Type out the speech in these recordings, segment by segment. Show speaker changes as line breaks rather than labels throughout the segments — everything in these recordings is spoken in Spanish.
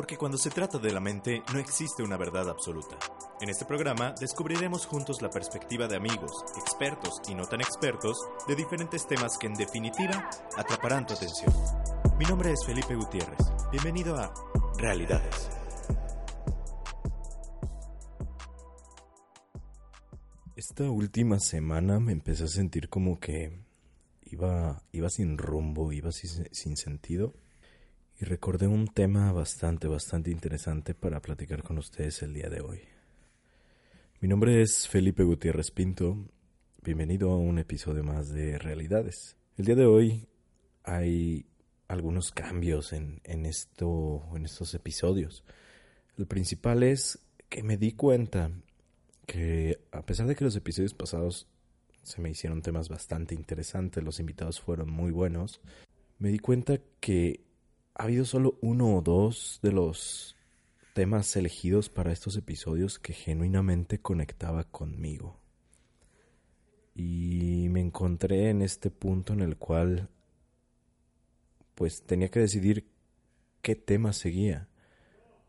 porque cuando se trata de la mente no existe una verdad absoluta. En este programa descubriremos juntos la perspectiva de amigos, expertos y no tan expertos de diferentes temas que en definitiva atraparán tu atención. Mi nombre es Felipe Gutiérrez. Bienvenido a Realidades.
Esta última semana me empecé a sentir como que iba, iba sin rumbo, iba sin, sin sentido. Y recordé un tema bastante, bastante interesante para platicar con ustedes el día de hoy. Mi nombre es Felipe Gutiérrez Pinto. Bienvenido a un episodio más de Realidades. El día de hoy hay algunos cambios en, en, esto, en estos episodios. El principal es que me di cuenta que a pesar de que los episodios pasados se me hicieron temas bastante interesantes, los invitados fueron muy buenos, me di cuenta que ha habido solo uno o dos de los temas elegidos para estos episodios que genuinamente conectaba conmigo. Y me encontré en este punto en el cual pues tenía que decidir qué tema seguía.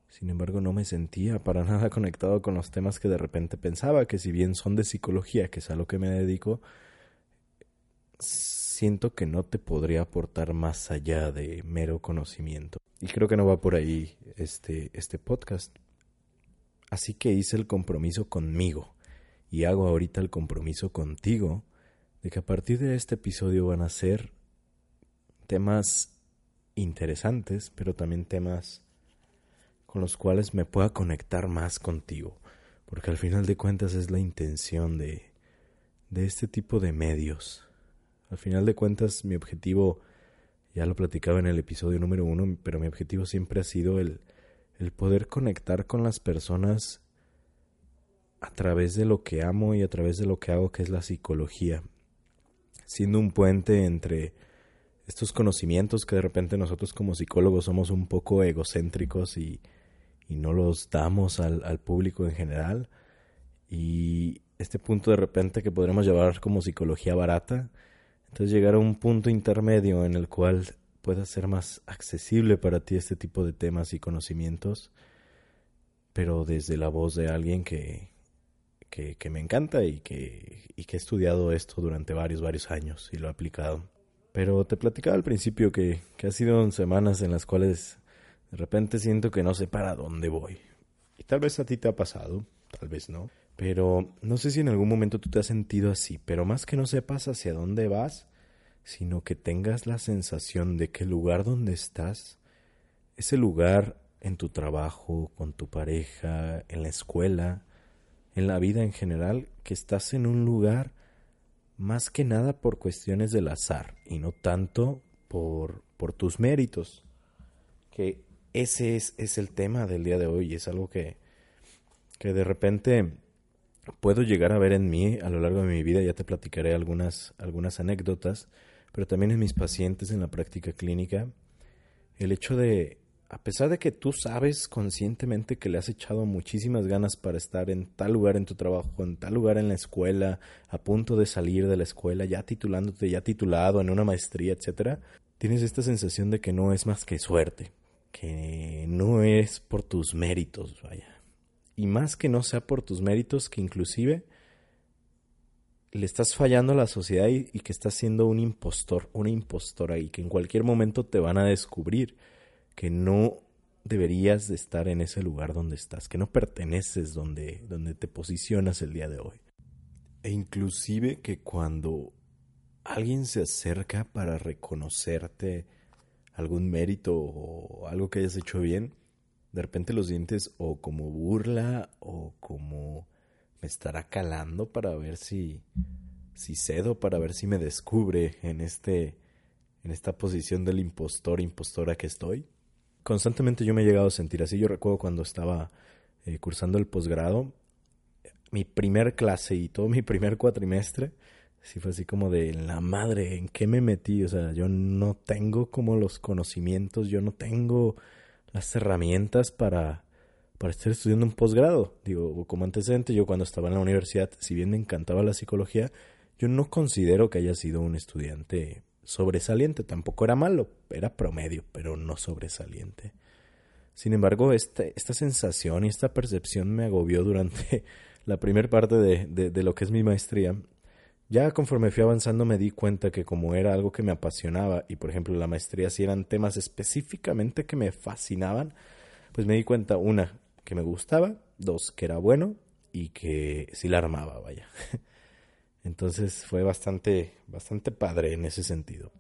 Sin embargo, no me sentía para nada conectado con los temas que de repente pensaba que si bien son de psicología, que es a lo que me dedico, siento que no te podría aportar más allá de mero conocimiento. Y creo que no va por ahí este, este podcast. Así que hice el compromiso conmigo y hago ahorita el compromiso contigo de que a partir de este episodio van a ser temas interesantes, pero también temas con los cuales me pueda conectar más contigo, porque al final de cuentas es la intención de, de este tipo de medios. Al final de cuentas mi objetivo ya lo platicaba en el episodio número uno, pero mi objetivo siempre ha sido el, el poder conectar con las personas a través de lo que amo y a través de lo que hago, que es la psicología, siendo un puente entre estos conocimientos que de repente nosotros como psicólogos somos un poco egocéntricos y, y no los damos al, al, público en general, y este punto de repente que podremos llevar como psicología barata, entonces llegar a un punto intermedio en el cual pueda ser más accesible para ti este tipo de temas y conocimientos, pero desde la voz de alguien que, que, me encanta y que, y que he estudiado esto durante varios, varios años y lo he aplicado. Pero te platicaba al principio que, que ha sido semanas en las cuales de repente siento que no sé para dónde voy. Y tal vez a ti te ha pasado, tal vez no. Pero no sé si en algún momento tú te has sentido así, pero más que no sepas hacia dónde vas, sino que tengas la sensación de que el lugar donde estás, ese lugar en tu trabajo, con tu pareja, en la escuela, en la vida en general, que estás en un lugar más que nada por cuestiones del azar y no tanto por, por tus méritos. Que ese es, es el tema del día de hoy, es algo que, que de repente puedo llegar a ver en mí a lo largo de mi vida, ya te platicaré algunas, algunas anécdotas, pero también en mis pacientes en la práctica clínica, el hecho de, a pesar de que tú sabes conscientemente que le has echado muchísimas ganas para estar en tal lugar en tu trabajo, en tal lugar en la escuela, a punto de salir de la escuela, ya titulándote, ya titulado en una maestría, etcétera, tienes esta sensación de que no es más que suerte, que no es por tus méritos, vaya y más que no sea por tus méritos, que inclusive le estás fallando a la sociedad y, que estás siendo un impostor, una impostora y que en cualquier momento te van a descubrir que no deberías de estar en ese lugar donde estás, que no perteneces donde, donde te posicionas el día de hoy. E inclusive que cuando alguien se acerca para reconocerte algún mérito o algo que hayas hecho bien, de repente los dientes o como burla o como me estará calando para ver si si cedo para ver si me descubre en este en esta posición del impostor impostora que estoy. Constantemente yo me he llegado a sentir así. Yo recuerdo cuando estaba eh, cursando el posgrado mi primer clase y todo mi primer cuatrimestre sí fue así como de la madre en qué me metí o sea yo no tengo como los conocimientos yo no tengo las herramientas para, para estar estudiando un posgrado. Digo, como antecedente, yo cuando estaba en la universidad, si bien me encantaba la psicología, yo no considero que haya sido un estudiante sobresaliente. Tampoco era malo, era promedio, pero no sobresaliente. Sin embargo, este, esta sensación y esta percepción me agobió durante la primera parte de, de, lo que es mi maestría. Ya conforme fui avanzando me di cuenta que como era algo que me apasionaba y por ejemplo la maestría si eran temas específicamente que me fascinaban, pues me di cuenta, una, que me gustaba, dos, que era bueno y que sí la armaba, vaya. Entonces fue bastante, bastante padre en ese sentido.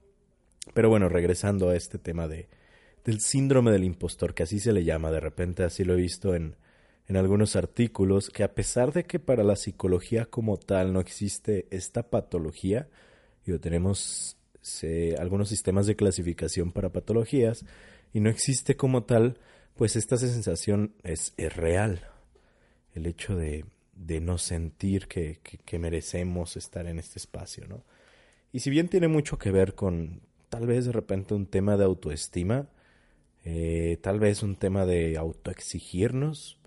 Pero bueno, regresando a este tema de, del síndrome del impostor, que así se le llama, de repente así lo he visto en, en algunos artículos, que a pesar de que para la psicología como tal no existe esta patología, y tenemos algunos sistemas de clasificación para patologías, y no existe como tal, pues esta sensación es, real. El hecho de, no sentir que, que, merecemos estar en este espacio, ¿no? Y si bien tiene mucho que ver con tal vez de repente un tema de autoestima, eh, tal vez un tema de autoexigirnos,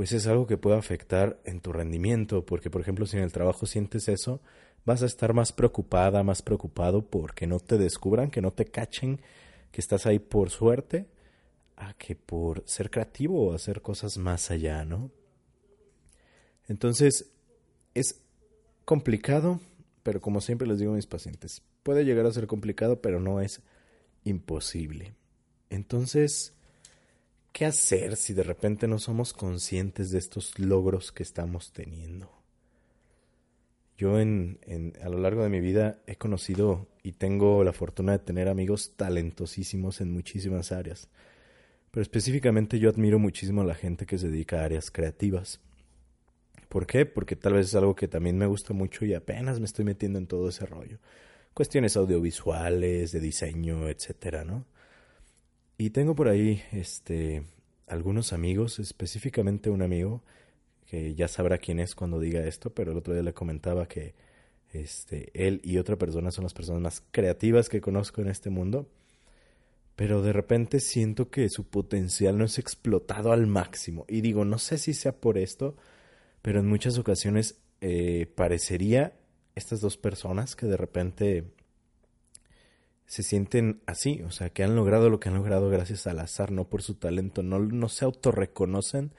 pues es algo que puede afectar en tu rendimiento, porque por ejemplo si en el trabajo sientes eso, vas a estar más preocupada, más preocupado porque no te descubran, que no te cachen que estás ahí por suerte, a que por ser creativo o hacer cosas más allá, ¿no? Entonces, es complicado, pero como siempre les digo a mis pacientes, puede llegar a ser complicado, pero no es imposible. Entonces, ¿qué hacer si de repente no somos conscientes de estos logros que estamos teniendo? Yo en, a lo largo de mi vida he conocido y tengo la fortuna de tener amigos talentosísimos en muchísimas áreas. Pero específicamente yo admiro muchísimo a la gente que se dedica a áreas creativas. ¿Por qué? Porque tal vez es algo que también me gusta mucho y apenas me estoy metiendo en todo ese rollo. Cuestiones audiovisuales, de diseño, etcétera, ¿no? Y tengo por ahí este algunos amigos, específicamente un amigo que ya sabrá quién es cuando diga esto, pero el otro día le comentaba que este él y otra persona son las personas más creativas que conozco en este mundo pero de repente siento que su potencial no es explotado al máximo. Y digo, no sé si sea por esto, pero en muchas ocasiones eh, parecería estas dos personas que de repente se sienten así, o sea, que han logrado lo que han logrado gracias al azar, no por su talento, no, no se autorreconocen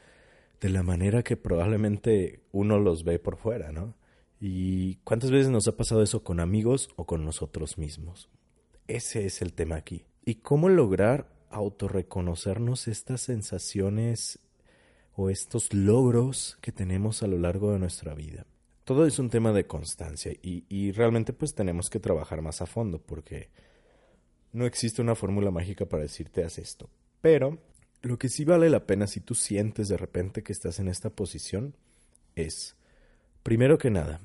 de la manera que probablemente uno los ve por fuera, ¿no? ¿Y cuántas veces nos ha pasado eso con amigos o con nosotros mismos? Ese es el tema aquí. ¿Y cómo lograr autorreconocernos estas sensaciones o estos logros que tenemos a lo largo de nuestra vida? Todo es un tema de constancia y, y realmente pues tenemos que trabajar más a fondo porque no existe una fórmula mágica para decirte haz esto. Pero lo que sí vale la pena si tú sientes de repente que estás en esta posición es, primero que nada,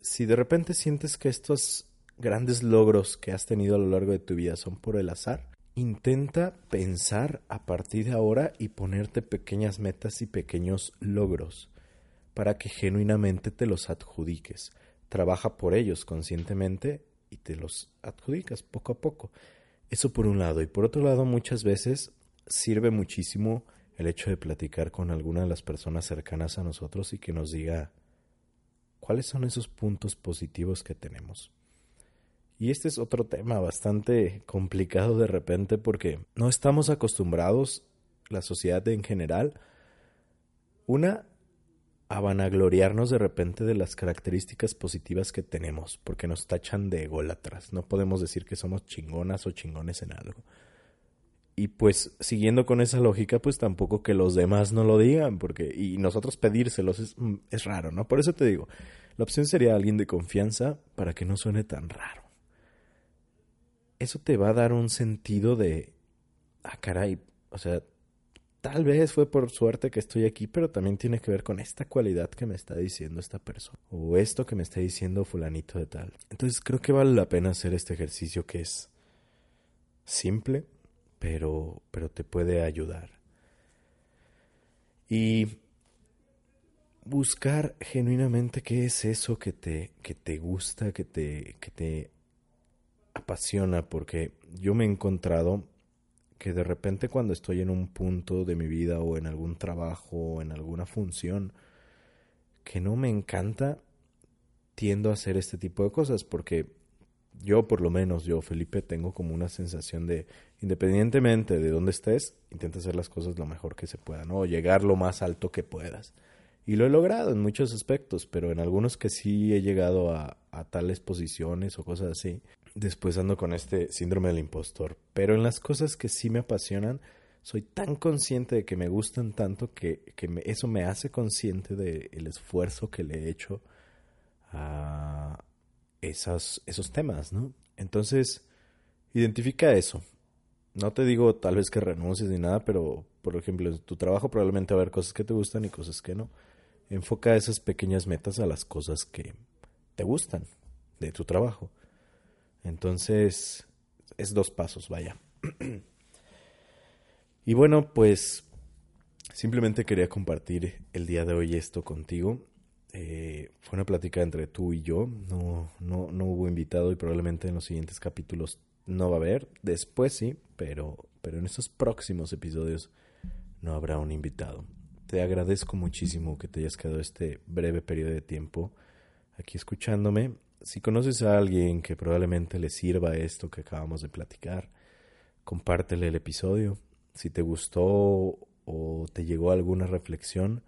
si de repente sientes que estos grandes logros que has tenido a lo largo de tu vida son por el azar. Intenta pensar a partir de ahora y ponerte pequeñas metas y pequeños logros para que genuinamente te los adjudiques. Trabaja por ellos conscientemente y te los adjudicas poco a poco. Eso por un lado. Y por otro lado, muchas veces sirve muchísimo el hecho de platicar con alguna de las personas cercanas a nosotros y que nos diga cuáles son esos puntos positivos que tenemos. Y este es otro tema bastante complicado de repente porque no estamos acostumbrados, la sociedad en general, una, a vanagloriarnos de repente de las características positivas que tenemos, porque nos tachan de ególatras. No podemos decir que somos chingonas o chingones en algo. Y pues siguiendo con esa lógica, pues tampoco que los demás no lo digan, porque y nosotros pedírselos es, mm, es raro, ¿no? Por eso te digo, la opción sería alguien de confianza para que no suene tan raro eso te va a dar un sentido de, ah, caray, o sea, tal vez fue por suerte que estoy aquí, pero también tiene que ver con esta cualidad que me está diciendo esta persona, o esto que me está diciendo fulanito de tal. Entonces creo que vale la pena hacer este ejercicio que es simple, pero, pero te puede ayudar. Y buscar genuinamente qué es eso que te, que te gusta, que te, que te apasiona porque yo me he encontrado que de repente cuando estoy en un punto de mi vida o en algún trabajo o en alguna función que no me encanta, tiendo a hacer este tipo de cosas porque yo por lo menos, yo Felipe, tengo como una sensación de, independientemente de dónde estés, intenta hacer las cosas lo mejor que se pueda, ¿no? O llegar lo más alto que puedas. Y lo he logrado en muchos aspectos, pero en algunos que sí he llegado a, a tales posiciones o cosas así, después ando con este síndrome del impostor. Pero en las cosas que sí me apasionan, soy tan consciente de que me gustan tanto que, que eso me hace consciente del esfuerzo que le he hecho a esas, esos temas, ¿no? Entonces, identifica eso. No te digo tal vez que renuncies ni nada, pero por ejemplo, en tu trabajo probablemente va a haber cosas que te gustan y cosas que no. Enfoca esas pequeñas metas a las cosas que te gustan de tu trabajo. Entonces, es dos pasos, vaya. Y bueno, pues simplemente quería compartir el día de hoy esto contigo. Eh, fue una plática entre tú y yo. No, no, no hubo invitado y probablemente en los siguientes capítulos no va a haber. Después sí, pero, pero en estos próximos episodios no habrá un invitado. Te agradezco muchísimo que te hayas quedado este breve periodo de tiempo aquí escuchándome. Si conoces a alguien que probablemente le sirva esto que acabamos de platicar, compártele el episodio si te gustó o te llegó alguna reflexión,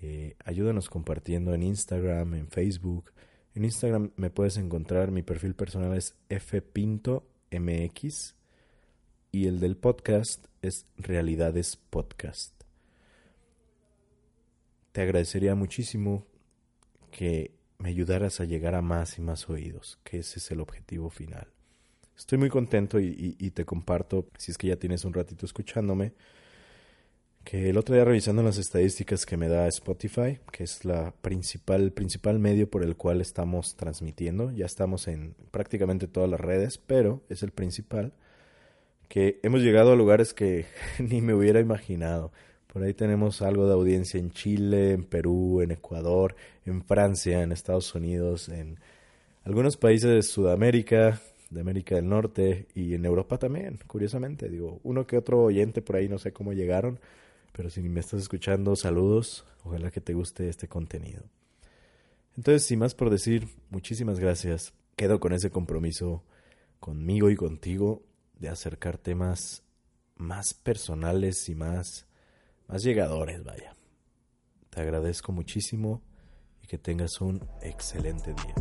eh, ayúdanos compartiendo en Instagram, en Facebook. En Instagram me puedes encontrar, mi perfil personal es fpintomx y el del podcast es Realidades Podcast. Te agradecería muchísimo que me ayudaras a llegar a más y más oídos, que ese es el objetivo final. Estoy muy contento y, te comparto, si es que ya tienes un ratito escuchándome, que el otro día revisando las estadísticas que me da Spotify, que es la principal, principal medio por el cual estamos transmitiendo, ya estamos en prácticamente todas las redes, pero es el principal, que hemos llegado a lugares que ni me hubiera imaginado. Por ahí tenemos algo de audiencia en Chile, en Perú, en Ecuador, en Francia, en Estados Unidos, en algunos países de Sudamérica, de América del Norte y en Europa también, curiosamente. Digo, uno que otro oyente por ahí, no sé cómo llegaron, pero si me estás escuchando, saludos. Ojalá que te guste este contenido. Entonces, sin más por decir, muchísimas gracias. Quedo con ese compromiso conmigo y contigo de acercar temas más personales y más, más llegadores, vaya. Te agradezco muchísimo y que tengas un excelente día.